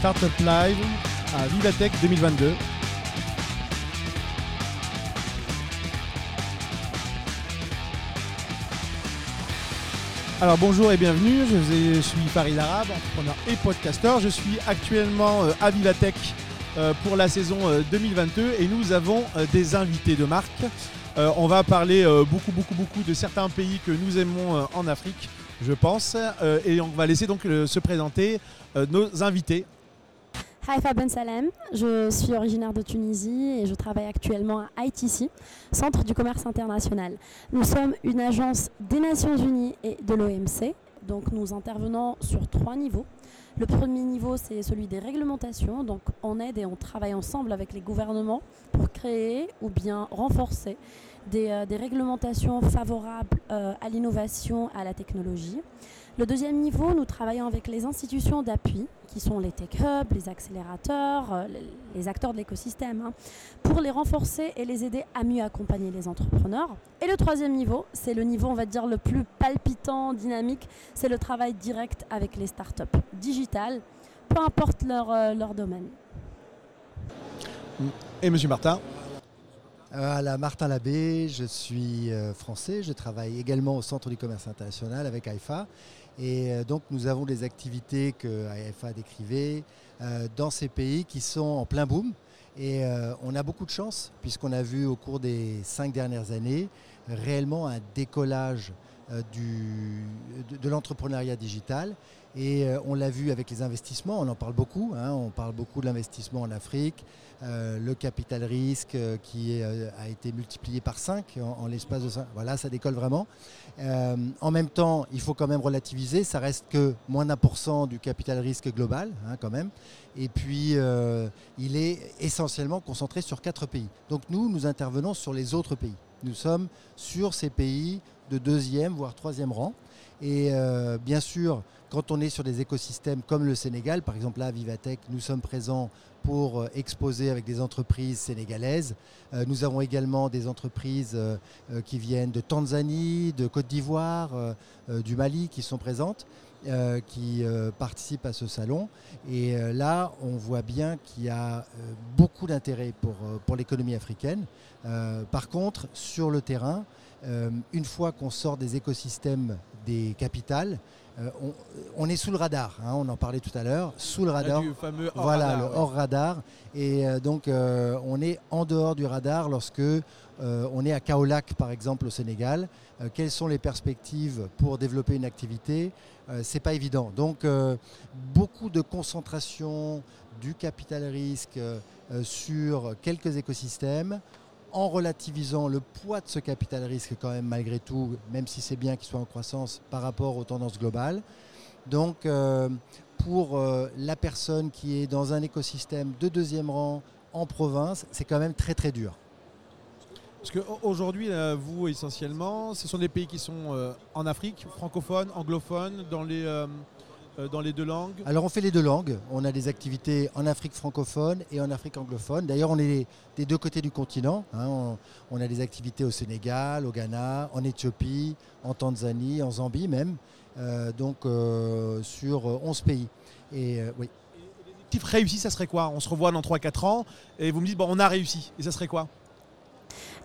Startup Live à Vivatech 2022. Alors bonjour et bienvenue, je suis Farid Arabe, entrepreneur et podcasteur. Je suis actuellement euh, à Vivatech euh, pour la saison 2022 euh, et nous avons des invités de marque. On va parler beaucoup beaucoup beaucoup de certains pays que nous aimons en Afrique, je pense, et on va laisser donc se présenter nos invités. Haifa Ben Salem, je suis originaire de Tunisie et je travaille actuellement à ITC, Centre du commerce international. Nous sommes une agence des Nations Unies et de l'OMC, donc nous intervenons sur trois niveaux. Le premier niveau, c'est celui des réglementations. Donc, on aide et on travaille ensemble avec les gouvernements pour créer ou bien renforcer des, euh, réglementations favorables euh, à l'innovation, à la technologie. Le deuxième niveau, nous travaillons avec les institutions d'appui, qui sont les tech hubs, les accélérateurs, euh, les acteurs de l'écosystème, hein, pour les renforcer et les aider à mieux accompagner les entrepreneurs. Et le troisième niveau, c'est le niveau, on va dire, le plus palpitant, dynamique, c'est le travail direct avec les startups digitales, peu importe leur, leur domaine. Et Monsieur Martin voilà, Martin Labbé, je suis euh, français, je travaille également au Centre du commerce international avec AIFA et euh, donc nous avons des activités que AFA décrivait euh, dans ces pays qui sont en plein boom. Et euh, on a beaucoup de chance puisqu'on a vu au cours des cinq dernières années réellement un décollage du, de, l'entrepreneuriat digital. Et on l'a vu avec les investissements, on en parle beaucoup, hein. on parle beaucoup de l'investissement en Afrique, le capital risque qui a été multiplié par 5 en, l'espace de 5. Voilà, ça décolle vraiment. Euh, en même temps, il faut quand même relativiser, ça reste que moins d'un pour cent du capital risque global, hein, quand même. Et puis, euh, il est essentiellement concentré sur quatre pays. Donc nous, nous intervenons sur les autres pays. Nous sommes sur ces pays de deuxième, voire troisième rang. Et euh, bien sûr, quand on est sur des écosystèmes comme le Sénégal, par exemple là à Vivatech, nous sommes présents pour euh, exposer avec des entreprises sénégalaises. Euh, nous avons également des entreprises qui viennent de Tanzanie, de Côte d'Ivoire, du Mali qui sont présentes. qui participent à ce salon. Et là, on voit bien qu'il y a beaucoup d'intérêt pour l'économie africaine. par contre, sur le terrain, une fois qu'on sort des écosystèmes des capitales, euh, on, est sous le radar, hein, on en parlait tout à l'heure, sous le radar. voilà, le hors radar. Et euh, donc, euh, on est en dehors du radar lorsque on est à Kaolac, par exemple, au Sénégal. quelles sont les perspectives pour développer une activité? C'est pas évident. Donc, beaucoup de concentration du capital risque sur quelques écosystèmes en relativisant le poids de ce capital risque quand même malgré tout, même si c'est bien qu'il soit en croissance par rapport aux tendances globales. Donc euh, pour euh, la personne qui est dans un écosystème de deuxième rang en province, c'est quand même très très dur. Parce qu'aujourd'hui, vous essentiellement, ce sont des pays qui sont euh, en Afrique, francophones, anglophones, dans les euh, dans les deux langues Alors on fait les deux langues. On a des activités en Afrique francophone et en Afrique anglophone. D'ailleurs, on est des deux côtés du continent. Hein. On, a des activités au Sénégal, au Ghana, en Éthiopie, en Tanzanie, en Zambie même. Euh, donc euh, sur 11 pays. Et oui. L'objectif réussi, ça serait quoi? On se revoit dans 3-4 ans et vous me dites, bon, on a réussi. Et ça serait quoi?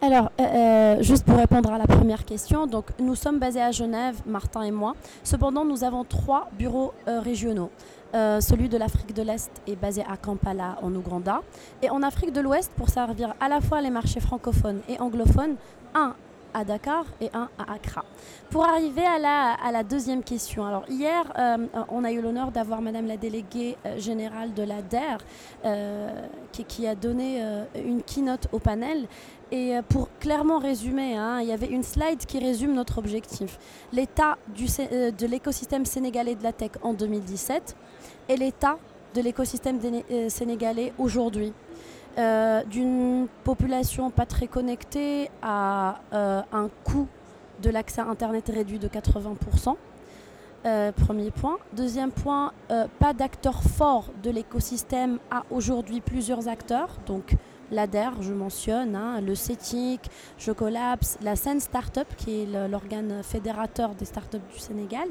Alors, euh, euh, juste pour répondre à la première question, donc nous sommes basés à Genève, Martin et moi. Cependant, nous avons trois bureaux euh, régionaux. celui de l'Afrique de l'Est est basé à Kampala, en Ouganda. Et en Afrique de l'Ouest, pour servir à la fois les marchés francophones et anglophones, un à Dakar et un à Accra. Pour arriver à la, deuxième question, alors hier, on a eu l'honneur d'avoir Madame la déléguée générale de la DER qui, qui, a donné une keynote au panel et euh, pour clairement résumer, hein, il y avait une slide qui résume notre objectif. L'état euh, de l'écosystème sénégalais de la tech en 2017 et l'état de l'écosystème euh, sénégalais aujourd'hui. D'une population pas très connectée à un coût de l'accès à Internet réduit de 80%. premier point. Deuxième point, pas d'acteurs forts de l'écosystème à aujourd'hui plusieurs acteurs. Donc l'ADER, je mentionne, hein, le CETIC, je collapse, la scène Startup, qui est l'organe fédérateur des startups du Sénégal.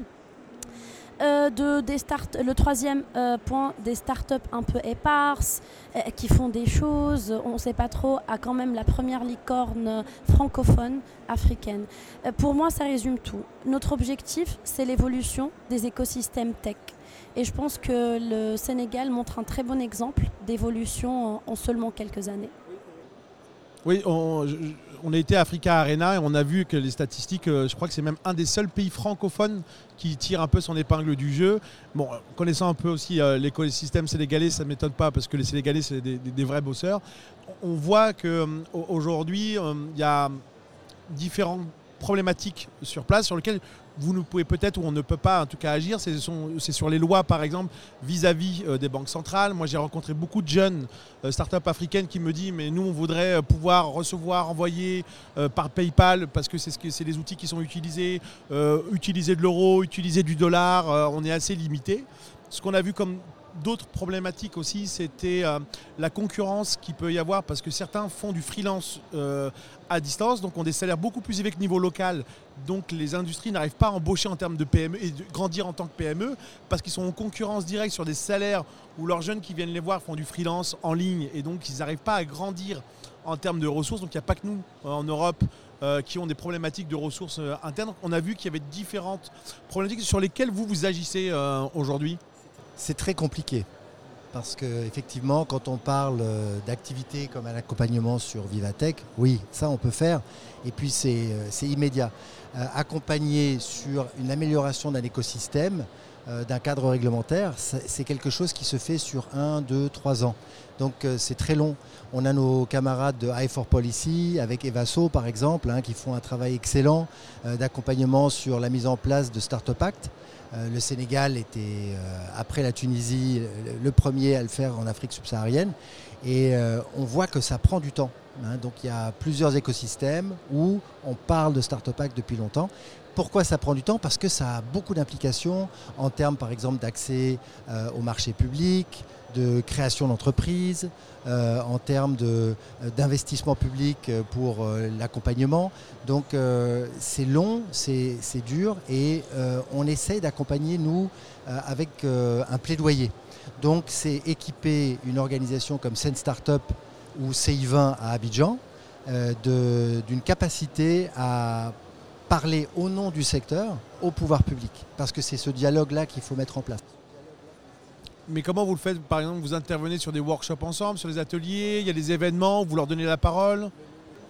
Euh, de, des start le troisième euh, point, des startups un peu éparses, euh, qui font des choses, on ne sait pas trop, a quand même la première licorne francophone africaine. pour moi, ça résume tout. Notre objectif, c'est l'évolution des écosystèmes tech. Et je pense que le Sénégal montre un très bon exemple d'évolution en, seulement quelques années. Oui, on, on a été à Africa Arena et on a vu que les statistiques, euh, je crois que c'est même un des seuls pays francophones qui tire un peu son épingle du jeu. Bon, connaissant un peu aussi euh, l'écosystème sénégalais, ça ne m'étonne pas parce que les Sénégalais, c'est des, vrais bosseurs. On voit qu'aujourd'hui, euh, il y a différentes problématiques sur place sur lesquelles vous ne pouvez peut-être ou on ne peut pas en tout cas agir, c'est sur les lois par exemple vis-à-vis euh, des banques centrales. Moi j'ai rencontré beaucoup de jeunes euh, startups africaines qui me disent mais nous on voudrait euh, pouvoir recevoir, envoyer par PayPal parce que c'est ce les outils qui sont utilisés, utiliser de l'euro, utiliser du dollar, on est assez limité. Ce qu'on a vu comme d'autres problématiques aussi, c'était euh, la concurrence qu'il peut y avoir parce que certains font du freelance euh, à distance, donc ont des salaires beaucoup plus élevés que niveau local. Donc les industries n'arrivent pas à embaucher en termes de PME et de grandir en tant que PME parce qu'ils sont en concurrence directe sur des salaires où leurs jeunes qui viennent les voir font du freelance en ligne et donc ils n'arrivent pas à grandir en termes de ressources. Donc il n'y a pas que nous euh, en Europe qui ont des problématiques de ressources internes. On a vu qu'il y avait différentes problématiques sur lesquelles vous vous agissez aujourd'hui. C'est très compliqué parce qu'effectivement, quand on parle euh, d'activités comme un accompagnement sur Vivatech, oui, ça on peut faire, et puis c'est euh, immédiat. Euh, accompagner sur une amélioration d'un écosystème, d'un cadre réglementaire, c'est quelque chose qui se fait sur un, deux, trois ans. Donc c'est très long. On a nos camarades de i4 Policy, avec Evaso par exemple, hein, qui font un travail excellent d'accompagnement sur la mise en place de Startup Act. Euh, le Sénégal était, euh, après la Tunisie, le premier à le faire en Afrique subsaharienne. Et euh, on voit que ça prend du temps. Hein. Donc il y a plusieurs écosystèmes où on parle de Startup Act depuis longtemps. Pourquoi ça prend du temps? Parce que ça a beaucoup d'implications en termes par exemple d'accès au marché public, de création d'entreprises, euh, en termes euh, d'investissement public euh, pour l'accompagnement. Donc c'est long, c'est dur et on essaye d'accompagner, nous, avec un plaidoyer. Donc c'est équiper une organisation comme Sen Startup ou CI20 à Abidjan d'une capacité à parler au nom du secteur au pouvoir public. Parce que c'est ce dialogue-là qu'il faut mettre en place. Mais comment vous le faites Par exemple, vous intervenez sur des workshops ensemble, sur des ateliers, il y a des événements, vous leur donnez la parole?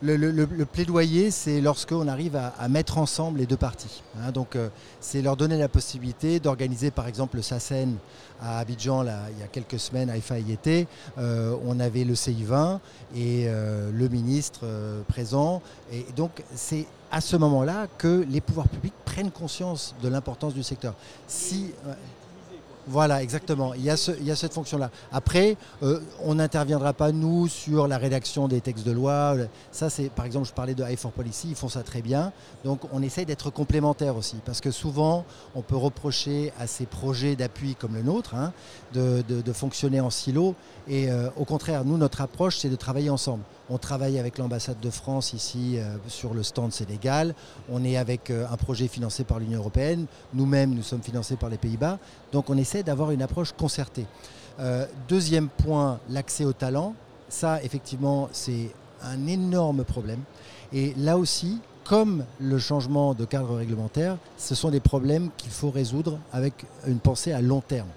Le, plaidoyer, c'est lorsqu'on arrive à, mettre ensemble les deux parties. Hein. donc, euh, c'est leur donner la possibilité d'organiser, par exemple, le SACEN à Abidjan, il y a quelques semaines, à y était. Euh, on avait le CI20 et euh, le ministre présent. Et donc, c'est à ce moment-là que les pouvoirs publics prennent conscience de l'importance du secteur. Si, voilà, exactement. Il y a, cette fonction-là. Après, euh, on n'interviendra pas, nous, sur la rédaction des textes de loi. Ça, c'est, par exemple, je parlais de i4 Policy, ils font ça très bien. Donc, on essaye d'être complémentaires aussi. Parce que souvent, on peut reprocher à ces projets d'appui comme le nôtre hein, de, fonctionner en silo. Et euh, au contraire, nous, notre approche, c'est de travailler ensemble. On travaille avec l'ambassade de France ici euh, sur le stand Sénégal. On est avec euh, un projet financé par l'Union européenne. Nous-mêmes, nous sommes financés par les Pays-Bas. Donc on essaie d'avoir une approche concertée. Euh, deuxième point, l'accès au talent. Ça, effectivement, c'est un énorme problème. Et là aussi, comme le changement de cadre réglementaire, ce sont des problèmes qu'il faut résoudre avec une pensée à long terme.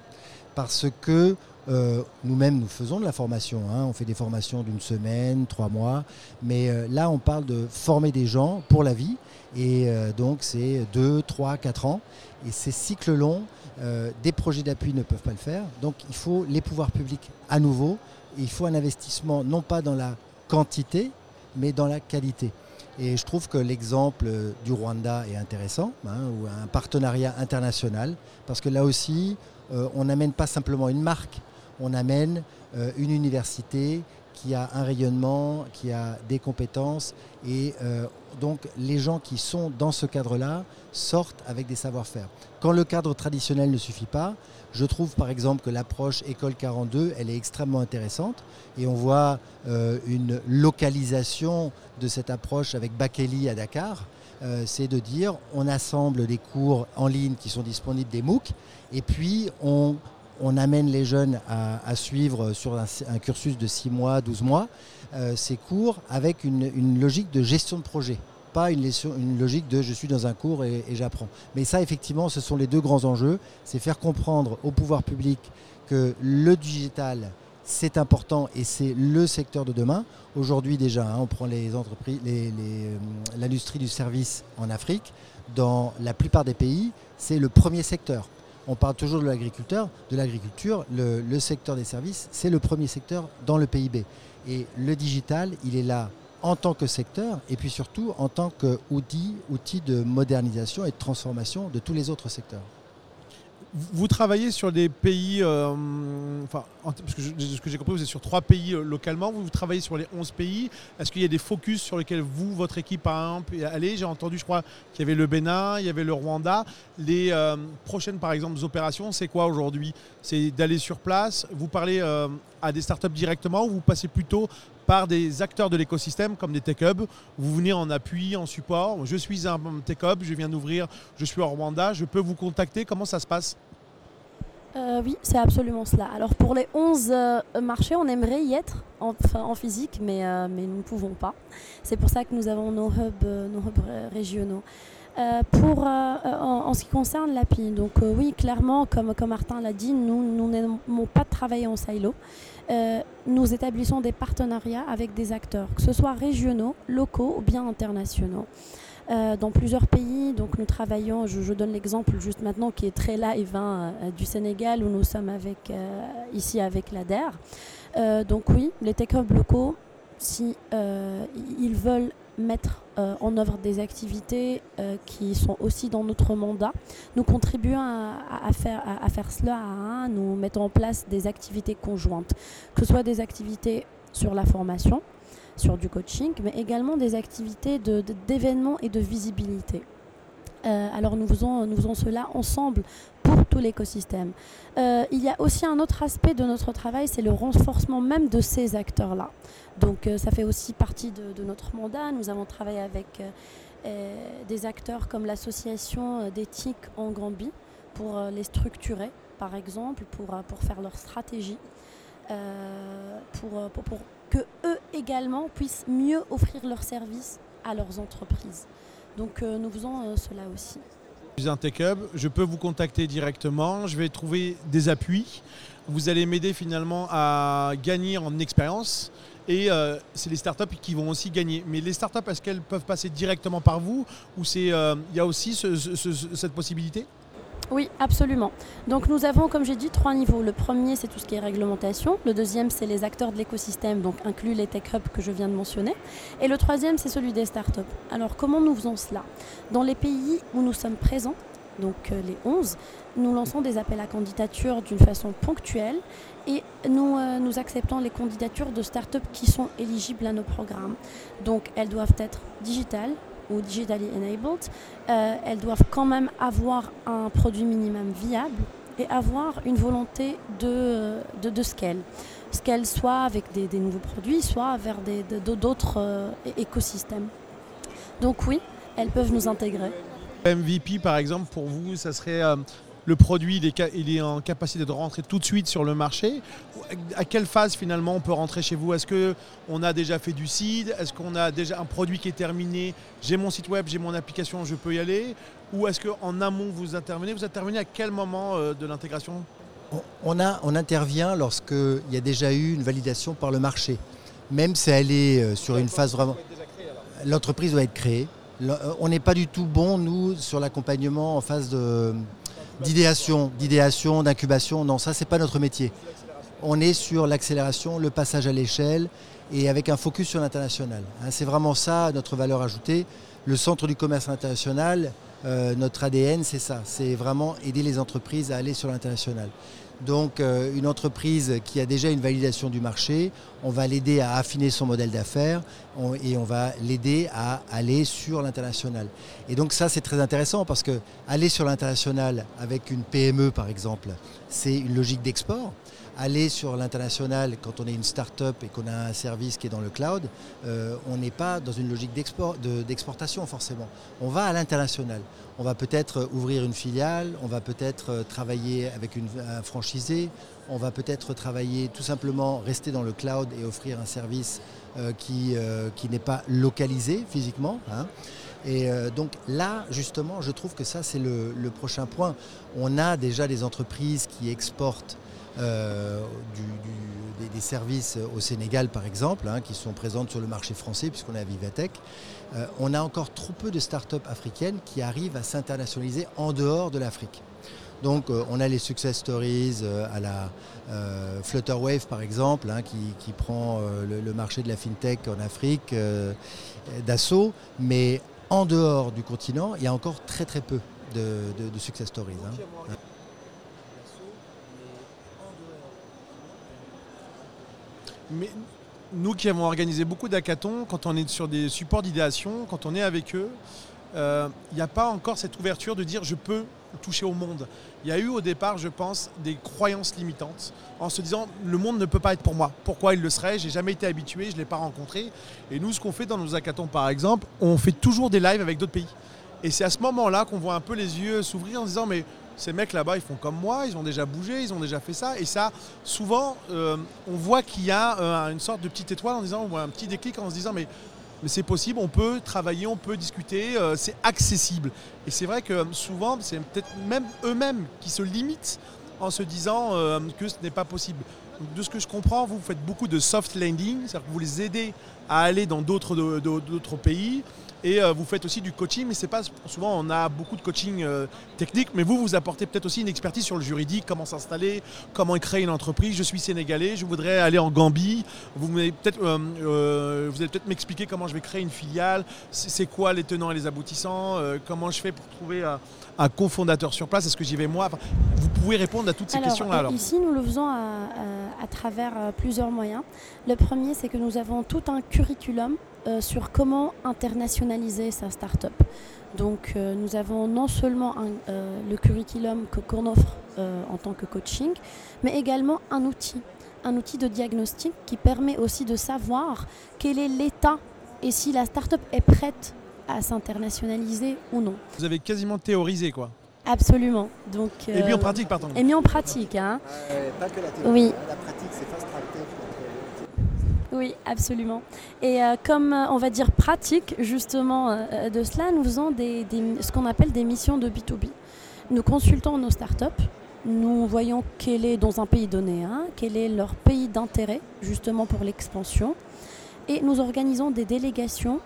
Parce que euh, nous-mêmes, nous faisons de la formation. Hein. On fait des formations d'une semaine, trois mois. Mais euh, là, on parle de former des gens pour la vie. Et euh, donc, c'est deux, trois, quatre ans. Et ces cycles longs, des projets d'appui ne peuvent pas le faire. Donc, il faut les pouvoirs publics à nouveau. il faut un investissement non pas dans la quantité, mais dans la qualité. Et je trouve que l'exemple du Rwanda est intéressant, hein, ou un partenariat international, parce que là aussi, on n'amène pas simplement une marque, on amène euh, une université qui a un rayonnement, qui a des compétences. Et euh, donc les gens qui sont dans ce cadre-là sortent avec des savoir-faire. Quand le cadre traditionnel ne suffit pas, je trouve par exemple que l'approche École 42, elle est extrêmement intéressante. Et on voit euh, une localisation de cette approche avec Bakeli à Dakar. c'est de dire on assemble des cours en ligne qui sont disponibles des MOOC et puis on, amène les jeunes à, suivre sur un, cursus de 6 mois, 12 mois, euh, ces cours avec une, logique de gestion de projet. Pas une, logique de je suis dans un cours et, et j'apprends. Mais ça, effectivement, ce sont les deux grands enjeux. C'est faire comprendre au pouvoir public que le digital, c'est important et c'est le secteur de demain. Aujourd'hui déjà, hein, on prend les entreprises, euh, l'industrie du service en Afrique. Dans la plupart des pays, c'est le premier secteur. On parle toujours de l'agriculteur, de l'agriculture. Le, secteur des services, c'est le premier secteur dans le PIB. Et le digital, il est là en tant que secteur et puis surtout en tant qu'outil outil de modernisation et de transformation de tous les autres secteurs. Vous travaillez sur des pays, euh, enfin, parce que ce que j'ai compris, vous êtes sur trois pays euh, localement. Vous, travaillez sur les 11 pays. Est-ce qu'il y a des focus sur lesquels vous, votre équipe, par exemple, est J'ai entendu, je crois, qu'il y avait le Bénin, il y avait le Rwanda. Les euh, prochaines, par exemple, opérations, c'est quoi aujourd'hui? C'est d'aller sur place? Vous parlez à des startups directement ou vous passez plutôt par des acteurs de l'écosystème comme des tech hubs? Vous venez en appui, en support? Je suis un tech hub, je viens d'ouvrir, je suis au Rwanda, je peux vous contacter. Comment ça se passe? Euh, oui, c'est absolument cela. Alors pour les 11 euh, marchés, on aimerait y être en, en physique, mais, euh, mais nous ne pouvons pas. C'est pour ça que nous avons nos hubs, nos hubs régionaux. pour, en, ce qui concerne l'API, donc oui, clairement, comme, comme Martin l'a dit, nous n'aimons pas travailler en silo. nous établissons des partenariats avec des acteurs, que ce soit régionaux, locaux ou bien internationaux. Euh, dans plusieurs pays. Donc nous travaillons, je, donne l'exemple juste maintenant qui est très live hein, euh, du Sénégal où nous sommes avec, euh, ici avec l'ADER. donc oui, les tech hubs locaux, si ils veulent mettre en œuvre des activités qui sont aussi dans notre mandat. Nous contribuons à, faire, cela, hein. nous mettons en place des activités conjointes, que ce soit des activités sur la formation, sur du coaching, mais également des activités d'événements et de visibilité. Euh, alors nous faisons, nous faisons cela ensemble pour tout l'écosystème. Euh, il y a aussi un autre aspect de notre travail, c'est le renforcement même de ces acteurs-là. Donc euh, ça fait aussi partie de, notre mandat. Nous avons travaillé avec des acteurs comme l'association d'éthique en Gambie pour les structurer, par exemple, pour, pour faire leur stratégie. Pour, pour, que eux également puissent mieux offrir leurs services à leurs entreprises. Donc euh, nous faisons euh, cela aussi. Je suis un Tech Hub, je peux vous contacter directement, je vais trouver des appuis. Vous allez m'aider finalement à gagner en expérience et euh, c'est les startups qui vont aussi gagner. Mais les startups, est-ce qu'elles peuvent passer directement par vous ou il y a aussi cette possibilité? Oui, absolument. Donc nous avons, comme j'ai dit, trois niveaux. Le premier, c'est tout ce qui est réglementation. Le deuxième, c'est les acteurs de l'écosystème, donc inclus les tech hubs que je viens de mentionner. Et le troisième, c'est celui des startups. Alors comment nous faisons cela? Dans les pays où nous sommes présents, donc euh, les 11, nous lançons des appels à candidature d'une façon ponctuelle et nous, euh, nous acceptons les candidatures de startups qui sont éligibles à nos programmes. Donc elles doivent être digitales, ou digitally enabled, euh, elles doivent quand même avoir un produit minimum viable et avoir une volonté de, de, de scale. Scale soit avec des, nouveaux produits, soit vers d'autres euh, écosystèmes. Donc oui, elles peuvent nous intégrer. MVP par exemple, pour vous, ça serait euh, le produit il est, en capacité de rentrer tout de suite sur le marché. À quelle phase finalement on peut rentrer chez vous? Est-ce qu'on a déjà fait du seed? Est-ce qu'on a déjà un produit qui est terminé? J'ai mon site web, j'ai mon application, je peux y aller. Ou est-ce qu'en amont vous intervenez? Vous intervenez à quel moment euh, de l'intégration? On, a, on intervient lorsqu'il y a déjà eu une validation par le marché. Même si elle est euh, sur une phase vraiment... L'entreprise doit être créée. Euh, on n'est pas du tout bon, nous, sur l'accompagnement en phase de, d'idéation, d'idéation, d'incubation. Non, ça, c'est pas notre métier. On est sur l'accélération, le passage à l'échelle et avec un focus sur l'international. Hein, c'est vraiment ça notre valeur ajoutée. Le centre du commerce international, euh, notre ADN, c'est ça. C'est vraiment aider les entreprises à aller sur l'international. Donc euh, une entreprise qui a déjà une validation du marché, on va l'aider à affiner son modèle d'affaires et on va l'aider à aller sur l'international. Et donc ça c'est très intéressant parce que aller sur l'international avec une PME par exemple, c'est une logique d'export. Aller sur l'international quand on est une start-up et qu'on a un service qui est dans le cloud, euh, on n'est pas dans une logique d'exportation forcément. On va à l'international. On va peut-être ouvrir une filiale, on va peut-être travailler avec une, un franchisé, on va peut-être travailler tout simplement, rester dans le cloud et offrir un service euh, qui, euh, qui n'est pas localisé physiquement. Hein. Et donc là, justement, je trouve que ça, c'est le, le, prochain point. On a déjà des entreprises qui exportent euh, des, services au Sénégal par exemple, hein, qui sont présentes sur le marché français puisqu'on à Vivatech. Euh, on a encore trop peu de start-up africaines qui arrivent à s'internationaliser en dehors de l'Afrique. Donc euh, on a les success stories à la Flutterwave par exemple, hein, qui, prend le, marché de la fintech en Afrique d'assaut, mais en dehors du continent, il y a encore très très peu de, success stories. Hein. Mais nous qui avons organisé beaucoup d'hackathons, quand on est sur des supports d'idéation, quand on est avec eux, il euh, n'y a pas encore cette ouverture de dire je peux toucher au monde. Il y a eu au départ, je pense, des croyances limitantes en se disant le monde ne peut pas être pour moi. Pourquoi il le serait? J'ai jamais été habitué, je ne l'ai pas rencontré. Et nous, ce qu'on fait dans nos hackathons, par exemple, on fait toujours des lives avec d'autres pays. Et c'est à ce moment-là qu'on voit un peu les yeux s'ouvrir en se disant mais ces mecs là-bas, ils font comme moi, ils ont déjà bougé, ils ont déjà fait ça. Et ça, souvent, euh, on voit qu'il y a euh, une sorte de petite étoile en disant, voit un petit déclic en se disant, mais, mais c'est possible, on peut travailler, on peut discuter, euh, c'est accessible. Et c'est vrai que souvent, c'est peut-être même eux-mêmes qui se limitent en se disant que ce n'est pas possible. de ce que je comprends, vous faites beaucoup de soft landing, c'est-à-dire que vous les aidez à aller dans d'autres pays. Et euh, vous faites aussi du coaching, mais c'est pas souvent on a beaucoup de coaching euh, technique, mais vous vous apportez peut-être aussi une expertise sur le juridique, comment s'installer, comment créer une entreprise. Je suis sénégalais, je voudrais aller en Gambie. Vous peut-être, euh, vous allez peut-être m'expliquer comment je vais créer une filiale, c'est quoi les tenants et les aboutissants, comment je fais pour trouver un cofondateur sur place, est-ce que j'y vais moi? Vous pouvez répondre à toutes ces questions-là. Alors. Ici, nous le faisons à, à travers plusieurs moyens. Le premier, c'est que nous avons tout un curriculum sur comment internationaliser sa start-up. Donc euh, nous avons non seulement euh, le curriculum qu'on offre en tant que coaching, mais également un outil, un outil de diagnostic qui permet aussi de savoir quel est l'état et si la start-up est prête à s'internationaliser ou non. Vous avez quasiment théorisé quoi Absolument. Donc, et mis en pratique, pardon. Et mis en pratique. Hein. pas que la théorie, oui. Hein, la pratique, c'est fast track oui, absolument. Et euh, comme euh, on va dire pratique justement euh, de cela, nous faisons ce qu'on appelle des missions de B2B. Nous consultons nos startups, nous voyons quel est dans un pays donné, quel est leur pays d'intérêt justement pour l'expansion, et nous organisons des délégations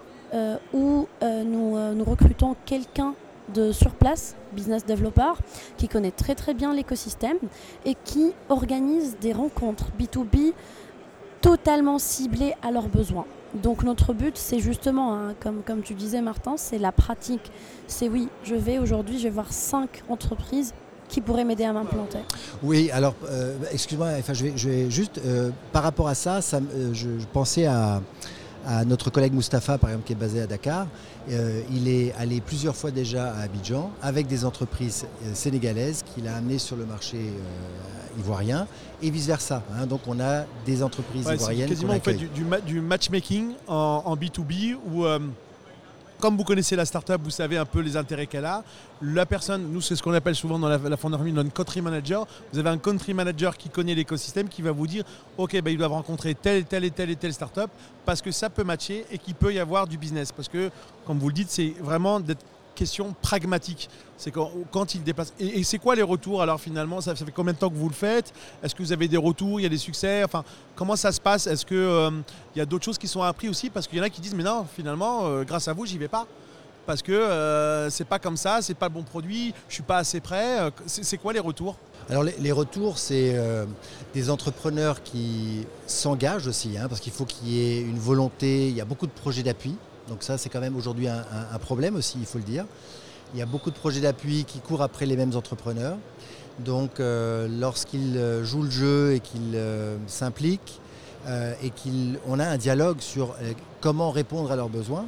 où nous, nous recrutons quelqu'un de sur place, business developer, qui connaît très très bien l'écosystème et qui organise des rencontres B2B totalement ciblés à leurs besoins. Donc notre but, c'est justement, hein, comme, comme tu disais Martin, c'est la pratique. C'est oui, je vais aujourd'hui, je vais voir cinq entreprises qui pourraient m'aider à m'implanter. Oui, alors, euh, excuse-moi, enfin, je, vais, juste, euh, par rapport à ça, ça euh, je, pensais à, à, notre collègue Mustapha, par exemple, qui est basé à Dakar. il est allé plusieurs fois déjà à Abidjan avec des entreprises sénégalaises qu'il a amenées sur le marché ivoirien et vice-versa. Hein. Donc on a des entreprises ivoiriennes. Quasiment on fait du, du, matchmaking en, B2B où euh, comme vous connaissez la startup, vous savez un peu les intérêts qu'elle a. La personne, nous c'est ce qu'on appelle souvent dans la, la fonderie un country manager. Vous avez un country manager qui connaît l'écosystème, qui va vous dire, ok, bah, ils doivent rencontrer telle et telle et telle et telle startup parce que ça peut matcher et qu'il peut y avoir du business. Parce que, comme vous le dites, c'est vraiment d'être question pragmatique. C'est quand, quand il dépasse. Et, c'est quoi les retours alors finalement? Ça, fait combien de temps que vous le faites? Est-ce que vous avez des retours? Il y a des succès? Enfin, comment ça se passe? Est-ce qu'il euh, y a d'autres choses qui sont apprises aussi? Parce qu'il y en a qui disent mais non, finalement, euh, grâce à vous, j'y vais pas. Parce que euh, c'est pas comme ça, c'est pas le bon produit, je suis pas assez prêt. C'est quoi les retours? Alors les, retours, c'est des entrepreneurs qui s'engagent aussi, hein, parce qu'il faut qu'il y ait une volonté, il y a beaucoup de projets d'appui. Donc ça, c'est quand même aujourd'hui un, problème aussi, il faut le dire. Il y a beaucoup de projets d'appui qui courent après les mêmes entrepreneurs. Donc euh, lorsqu'ils euh, jouent le jeu et qu'ils euh, s'impliquent et qu'on a un dialogue sur comment répondre à leurs besoins,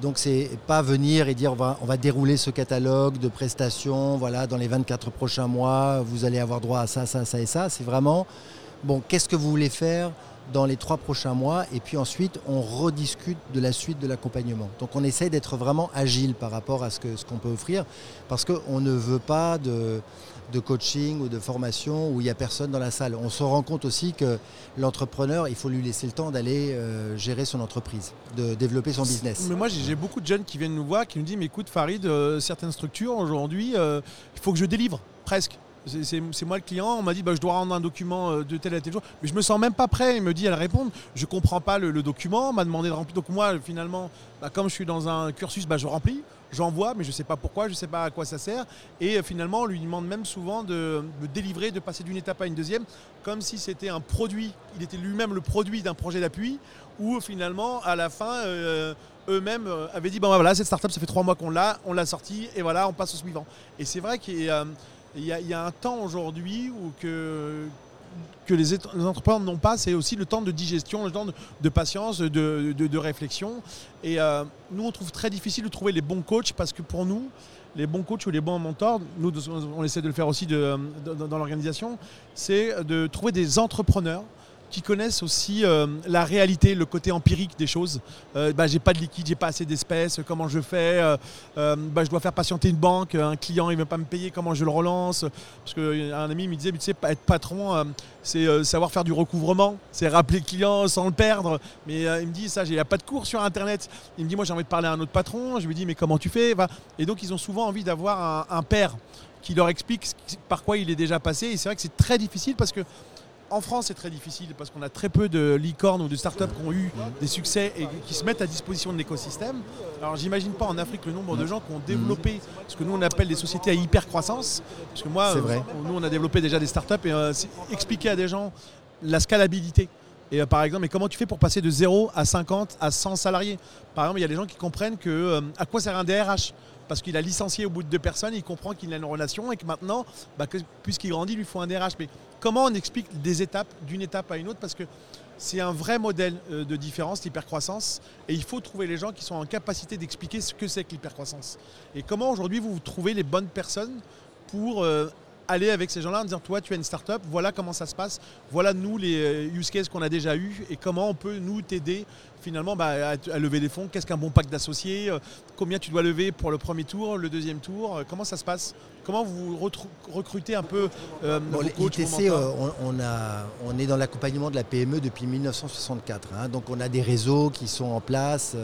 donc c'est pas venir et dire on va, on va dérouler ce catalogue de prestations, voilà, dans les 24 prochains mois, vous allez avoir droit à ça, ça, ça et ça. C'est vraiment, bon, qu'est-ce que vous voulez faire dans les trois prochains mois et puis ensuite on rediscute de la suite de l'accompagnement. Donc on essaye d'être vraiment agile par rapport à ce qu'on ce qu'on peut offrir parce qu'on ne veut pas de, de coaching ou de formation où il n'y a personne dans la salle. On se rend compte aussi que l'entrepreneur, il faut lui laisser le temps d'aller euh, gérer son entreprise, de développer son business. Mais moi, j'ai beaucoup de jeunes qui viennent nous voir, qui nous disent, mais écoute Farid, euh, certaines structures aujourd'hui, euh, il faut que je délivre, presque. C'est moi le client, on m'a dit bah, je dois rendre un document de tel à tel jour, mais je me sens même pas prêt. Il me dit à la répondre, je comprends pas le, document, on m'a demandé de remplir. Donc moi finalement, bah, comme je suis dans un cursus, bah, je remplis j'envoie, mais je ne sais pas pourquoi, je ne sais pas à quoi ça sert. Et euh, finalement, on lui demande même souvent de, délivrer, de passer d'une étape à une deuxième, comme si c'était un produit, il était lui-même le produit d'un projet d'appui, où finalement, à la fin, euh, eux-mêmes euh, avaient dit, bon voilà, cette startup, ça fait trois mois qu'on l'a, on l'a sortie, et voilà, on passe au suivant. Et c'est vrai qu'il y, a un temps aujourd'hui que les, entrepreneurs n'ont pas, c'est aussi le temps de digestion, le temps de, patience, de, réflexion. Et euh, nous, on trouve très difficile de trouver les bons coachs parce que pour nous, les bons coachs ou les bons mentors, nous, on essaie de le faire aussi dans l'organisation, c'est de trouver des entrepreneurs qui connaissent aussi euh, la réalité, le côté empirique des choses. Euh, bah, j'ai pas de liquide, j'ai pas assez d'espèces, comment je fais euh, bah, Je dois faire patienter une banque, un client il veut pas me payer, comment je le relance Parce qu'un ami me disait, tu sais, être patron, c'est savoir faire du recouvrement, c'est rappeler le client sans le perdre. Mais il me dit, ça, il n'y a pas de cours sur Internet. Il me dit, moi j'ai envie de parler à un autre patron. Je lui dis, mais comment tu fais Et donc ils ont souvent envie d'avoir un, un père qui leur explique par quoi il est déjà passé. Et c'est vrai que c'est très difficile parce que en France, c'est très difficile parce qu'on a très peu de licornes ou de startups qui ont eu des succès et qui se mettent à disposition de l'écosystème. Alors, j'imagine pas en Afrique le nombre de gens qui ont développé ce que nous on appelle des sociétés à hyper croissance. Parce que moi, vrai. nous on a développé déjà des startups et euh, expliquer à des gens la scalabilité. Et euh, par exemple, mais comment tu fais pour passer de 0 à 50 à 100 salariés? Par exemple, il y a des gens qui comprennent que euh, à quoi sert un DRH parce qu'il a licencié au bout de deux personnes, il comprend qu'il a une relation et que maintenant, bah, puisqu'il grandit, il lui faut un DRH. Mais comment on explique des étapes d'une étape à une autre? Parce que c'est un vrai modèle euh, de différence, l'hypercroissance, et il faut trouver les gens qui sont en capacité d'expliquer ce que c'est que l'hypercroissance. Et comment aujourd'hui vous trouvez les bonnes personnes pour euh, aller avec ces gens-là en disant toi tu as une start-up, voilà comment ça se passe, voilà nous les euh, use cases qu'on a déjà eu et comment on peut nous t'aider finalement bah, à, lever des fonds, qu'est-ce qu'un bon pack d'associés, euh, combien tu dois lever pour le premier tour, le deuxième tour, euh, comment ça se passe? Comment vous recrutez un peu euh, L'ITC, on, a, on est dans l'accompagnement de la PME depuis 1964, hein. donc on a des réseaux qui sont en place.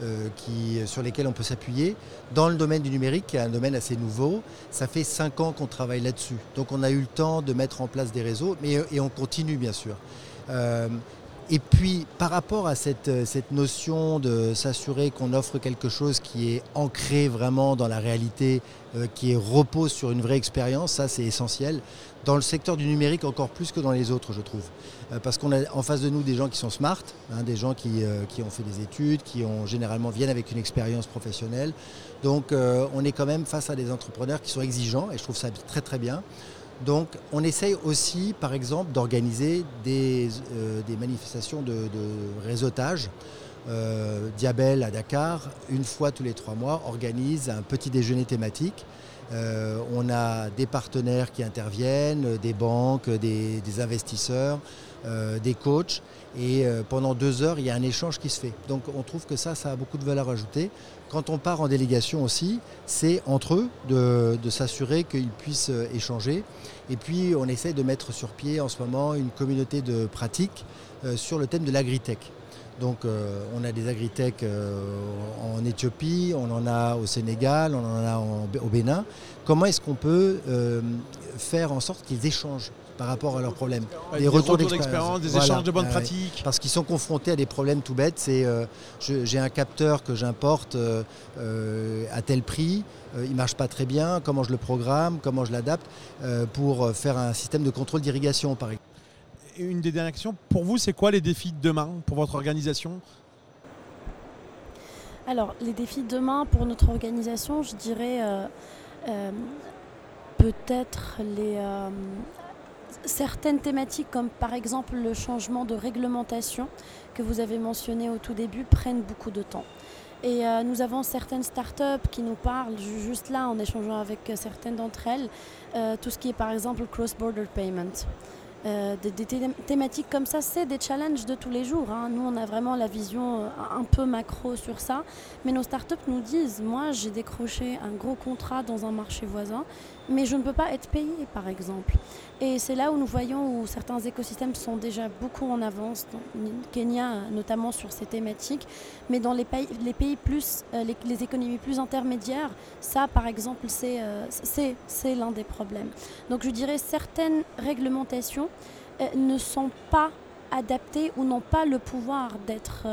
Euh, qui, sur lesquels on peut s'appuyer. Dans le domaine du numérique, qui est un domaine assez nouveau, ça fait cinq ans qu'on travaille là-dessus. Donc on a eu le temps de mettre en place des réseaux, mais, et on continue bien sûr. Euh, et puis, par rapport à cette, cette notion de s'assurer qu'on offre quelque chose qui est ancré vraiment dans la réalité, euh, qui repose sur une vraie expérience, ça c'est essentiel. Dans le secteur du numérique, encore plus que dans les autres, je trouve. Euh, parce qu'on a en face de nous des gens qui sont smart, hein, des gens qui, euh, qui, ont fait des études, qui ont généralement viennent avec une expérience professionnelle. Donc, on est quand même face à des entrepreneurs qui sont exigeants, et je trouve ça très très bien. Donc on essaye aussi, par exemple, d'organiser des, euh, manifestations de, réseautage. Euh, Diabel à Dakar, une fois tous les trois mois, organise un petit déjeuner thématique. Euh, on a des partenaires qui interviennent, des banques, des, investisseurs, des coachs. Et pendant deux heures, il y a un échange qui se fait. Donc on trouve que ça, ça a beaucoup de valeur ajoutée. Quand on part en délégation aussi, c'est entre eux de, s'assurer qu'ils puissent euh, échanger. Et puis on essaie de mettre sur pied en ce moment une communauté de pratiques euh, sur le thème de l'agritech. Donc euh, on a des agritech en Éthiopie, on en a au Sénégal, on en a au Bénin. Comment est-ce qu'on peut faire en sorte qu'ils échangent? Par rapport à leurs problèmes. des, retours, d'expérience, des échanges de bonnes pratiques. Parce qu'ils sont confrontés à des problèmes tout bêtes. C'est euh, j'ai un capteur que j'importe euh, euh, à tel prix, il ne marche pas très bien, comment je le programme, comment je l'adapte pour faire un système de contrôle d'irrigation par exemple. Une des dernières questions, pour vous, c'est quoi les défis de demain pour votre organisation? Alors, les défis de demain pour notre organisation, je dirais peut-être les, certaines thématiques comme par exemple le changement de réglementation que vous avez mentionné au tout début prennent beaucoup de temps. Et euh, nous avons certaines startups qui nous parlent, juste là en échangeant avec certaines d'entre elles, tout ce qui est par exemple cross-border payment. Euh, des, thématiques comme ça, c'est des challenges de tous les jours. Hein. Nous, on a vraiment la vision euh, un peu macro sur ça. Mais nos startups nous disent, moi, j'ai décroché un gros contrat dans un marché voisin, mais je ne peux pas être payé, par exemple. Et c'est là où nous voyons où certains écosystèmes sont déjà beaucoup en avance, dans Kenya notamment sur ces thématiques, mais dans les pays, les pays plus, euh, les, économies plus intermédiaires, ça, par exemple, c'est c'est l'un des problèmes. Donc, je dirais certaines réglementations euh, ne sont pas adaptés ou n'ont pas le pouvoir d'être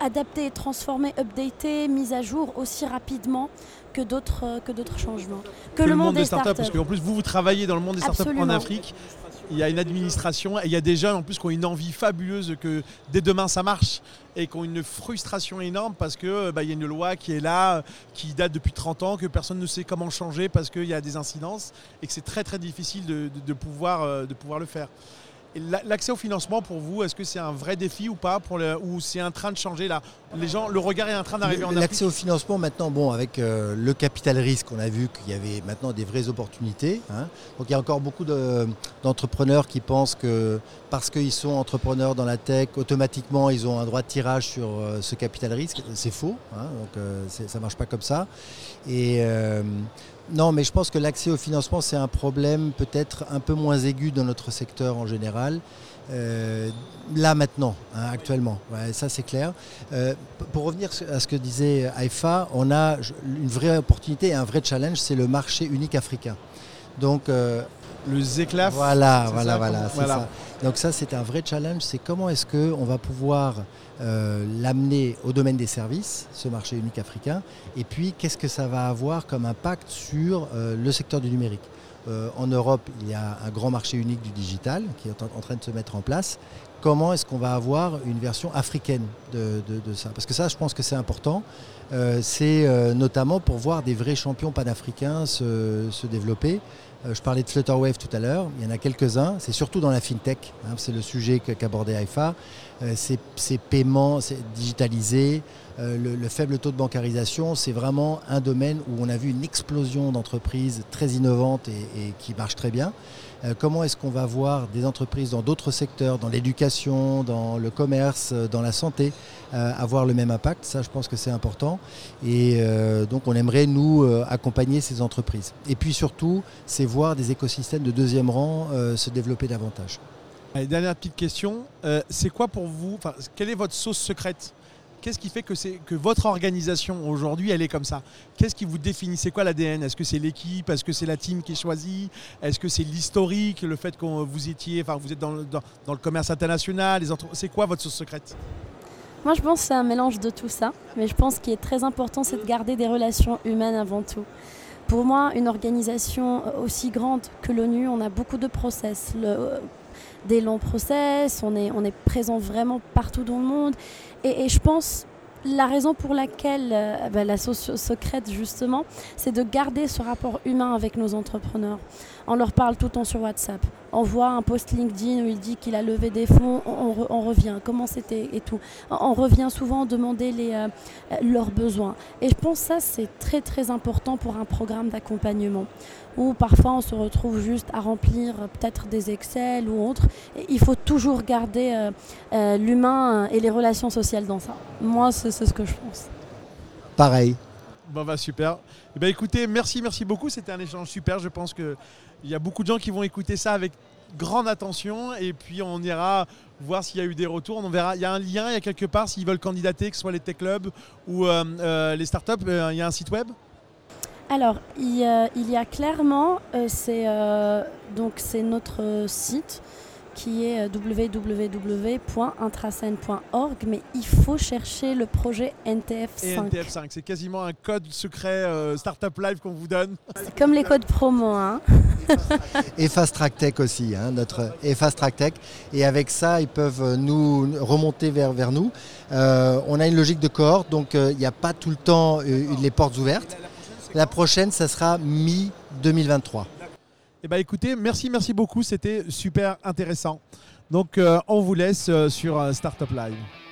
euh, euh, adaptés, transformés, updatés, mis à jour aussi rapidement que d'autres que d'autres changements. Que, le, monde, des startups, parce qu'en plus vous vous travaillez dans le monde des startups en Afrique. Il y a une administration et il y a des jeunes en plus qui ont une envie fabuleuse que dès demain ça marche et qui ont une frustration énorme parce que bah, y a une loi qui est là, qui date depuis 30 ans, que personne ne sait comment changer parce qu'il y a des incidences et que c'est très très difficile de, pouvoir, euh, de pouvoir le faire. L'accès au financement pour vous, est-ce que c'est un vrai défi ou pas pour le, Ou c'est en train de changer là? Les gens, le regard est en train d'arriver en L'accès au financement maintenant, bon, avec euh, le capital risque, on a vu qu'il y avait maintenant des vraies opportunités. Hein. Donc il y a encore beaucoup d'entrepreneurs qui pensent que parce qu'ils sont entrepreneurs dans la tech, automatiquement ils ont un droit de tirage sur euh, ce capital risque. C'est faux, hein. donc euh, ça ne marche pas comme ça. Et non, mais je pense que l'accès au financement, c'est un problème peut-être un peu moins aigu dans notre secteur en général. Euh, là maintenant, hein, actuellement, ça c'est clair. Euh, pour revenir à ce que disait Haïfa, on a une vraie opportunité et un vrai challenge, c'est le marché unique africain. Donc euh, le ZECLAF. Voilà, voilà, voilà, Ça. Donc ça c'est un vrai challenge, c'est comment est-ce qu'on va pouvoir euh, l'amener au domaine des services, ce marché unique africain, et puis qu'est-ce que ça va avoir comme impact sur euh, le secteur du numérique. Euh, en Europe, il y a un grand marché unique du digital qui est en, train de se mettre en place. Comment est-ce qu'on va avoir une version africaine de, ça? Parce que ça, je pense que c'est important. c'est notamment pour voir des vrais champions panafricains se, se développer. Je parlais de Flutterwave tout à l'heure, il y en a quelques-uns, c'est surtout dans la fintech, hein, c'est le sujet qu'abordait Haïfa. Euh, ces, paiements euh, le, faible taux de bancarisation, c'est vraiment un domaine où on a vu une explosion d'entreprises très innovantes et, qui marchent très bien. Euh, comment est-ce qu'on va voir des entreprises dans d'autres secteurs, dans l'éducation, dans le commerce, dans la santé, avoir le même impact? Ça, je pense que c'est important. Et donc, on aimerait, nous, accompagner ces entreprises. Et puis surtout, c'est voir des écosystèmes de deuxième rang se développer davantage dernière petite question. Euh, c'est quoi pour vous, quelle est votre sauce secrète? Qu'est-ce qui fait que, que votre organisation aujourd'hui, elle est comme ça? Qu'est-ce qui vous définit? C'est quoi l'ADN Est-ce que c'est l'équipe? Est-ce que c'est la team qui est choisie? Est-ce que c'est l'historique Le fait que vous étiez, enfin, vous êtes dans le, dans, le commerce international C'est quoi votre sauce secrète? Moi, je pense que c'est un mélange de tout ça. Mais je pense qu'il est très important, c'est de garder des relations humaines avant tout. Pour moi, une organisation aussi grande que l'ONU, on a beaucoup de process. Des longs process, on est, on est présent vraiment partout dans le monde. Et, je pense la raison pour laquelle euh, bah, la sauce secrète, justement, c'est de garder ce rapport humain avec nos entrepreneurs. On leur parle tout le temps sur WhatsApp. On voit un post LinkedIn où il dit qu'il a levé des fonds, on, revient, comment c'était et tout. On revient souvent demander les, euh, leurs besoins. Et je pense que ça, c'est très très important pour un programme d'accompagnement où parfois on se retrouve juste à remplir peut-être des Excel ou autre. il faut toujours garder euh, euh, l'humain et les relations sociales dans ça. Moi, c'est ce que je pense. Pareil. Bon, bah super. Eh ben, écoutez, merci, merci beaucoup. C'était un échange super. Je pense qu'il y a beaucoup de gens qui vont écouter ça avec grande attention et puis on ira voir s'il y a eu des retours. On verra. Il y a un lien, il y a quelque part s'ils veulent candidater, que ce soit les tech clubs ou les startups. il y a un site web? Alors, il, y a clairement, euh, c'est euh, c'est notre site qui est euh, www.intrascène.org, mais il faut chercher le projet NTF5. NTF5, c'est quasiment un code secret Startup Live qu'on vous donne. C'est comme les codes promo. Hein. et Fast Track Tech aussi, hein, notre et Fast Track Tech. Et avec ça, ils peuvent nous remonter vers, vers nous. on a une logique de cohorte, donc il n'y a pas tout le temps les portes ouvertes. La prochaine, ça sera mi-2023. Eh ben, écoutez, merci, merci beaucoup. C'était super intéressant. Donc, euh, on vous laisse euh, sur euh, Startup Live.